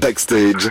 Backstage.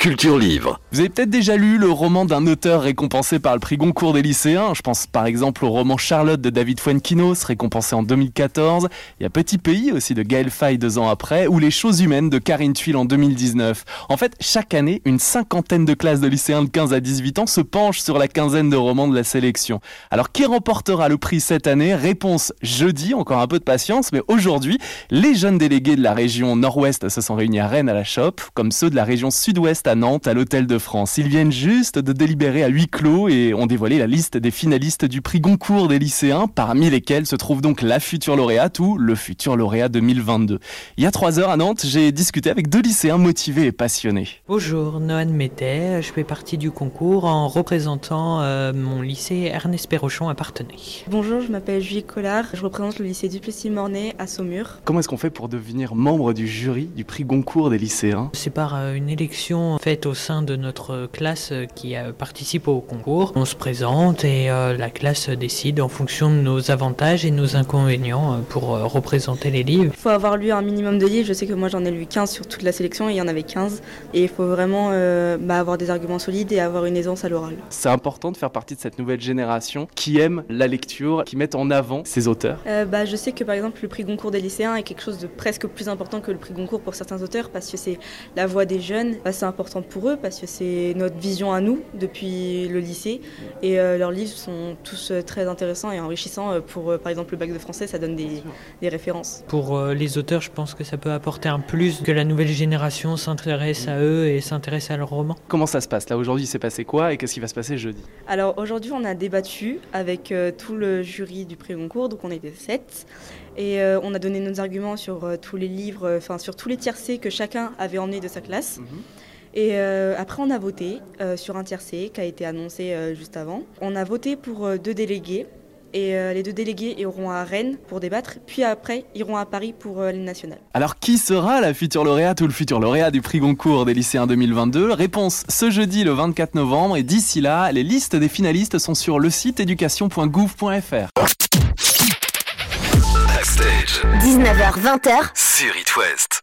Culture Livre. Vous avez peut-être déjà lu le roman d'un auteur récompensé par le prix Goncourt des lycéens. Je pense par exemple au roman Charlotte de David Fuenquinos, récompensé en 2014. Il y a Petit Pays aussi de Gaël Faye deux ans après, ou Les choses humaines de Karine Thuil en 2019. En fait, chaque année, une cinquantaine de classes de lycéens de 15 à 18 ans se penchent sur la quinzaine de romans de la sélection. Alors, qui remportera le prix cette année? Réponse jeudi, encore un peu de patience, mais aujourd'hui, les jeunes délégués de la région nord-ouest se sont réunis à Rennes à la Chope, comme ceux de la région sud-ouest à Nantes, à l'Hôtel de France. Ils viennent juste de délibérer à huis clos et ont dévoilé la liste des finalistes du prix Goncourt des lycéens, parmi lesquels se trouve donc la future lauréate ou le futur lauréat 2022. Il y a trois heures à Nantes, j'ai discuté avec deux lycéens motivés et passionnés. Bonjour, Noan Métet, je fais partie du concours en représentant euh, mon lycée Ernest Perrochon à Partenay. Bonjour, je m'appelle Julie Collard, je représente le lycée Duplessis-Mornay à Saumur. Comment est-ce qu'on fait pour devenir membre du jury du prix Goncourt des lycéens? C'est par euh, une élection faite au sein de notre classe qui euh, participe au concours. On se présente et euh, la classe décide en fonction de nos avantages et nos inconvénients euh, pour représenter les livres. Il faut avoir lu un minimum de livres. Je sais que moi j'en ai lu 15 sur toute la sélection et il y en avait 15. Et il faut vraiment bah, avoir des arguments solides et avoir une aisance à l'oral. C'est important de faire partie de cette nouvelle génération qui aime la lecture, qui met en avant ses auteurs. bah, je sais que par exemple le prix Goncourt des lycéens est quelque chose de presque plus important que le prix Goncourt pour certains auteurs parce que c'est la voix des jeunes. Bah, c'est important pour eux parce que c'est notre vision à nous depuis le lycée et euh, leurs livres sont tous euh, très intéressants et enrichissants euh, pour par exemple le bac de français ça donne des, des références. Pour les auteurs je pense que ça peut apporter un plus que la nouvelle génération s'intéresse à eux et s'intéresse à leurs romans. Comment ça se passe? Là aujourd'hui c'est passé quoi et qu'est-ce qui va se passer jeudi? Alors aujourd'hui on a débattu avec tout le jury du prix Goncourt donc on était sept et on a donné nos arguments sur tous les livres, enfin sur tous les tiercés que chacun avait emmené de sa classe. Mhm. Et euh, après, on a voté euh, sur un tiercé qui a été annoncé euh, juste avant. On a voté pour deux délégués. Et les deux délégués iront à Rennes pour débattre, puis après iront à Paris pour les nationales. Alors qui sera la future lauréate ou le futur lauréat du prix Goncourt des lycéens 2022 Réponse ce jeudi le 24 novembre et d'ici là, les listes des finalistes sont sur le site éducation.gouv.fr. 19h20h sur It West.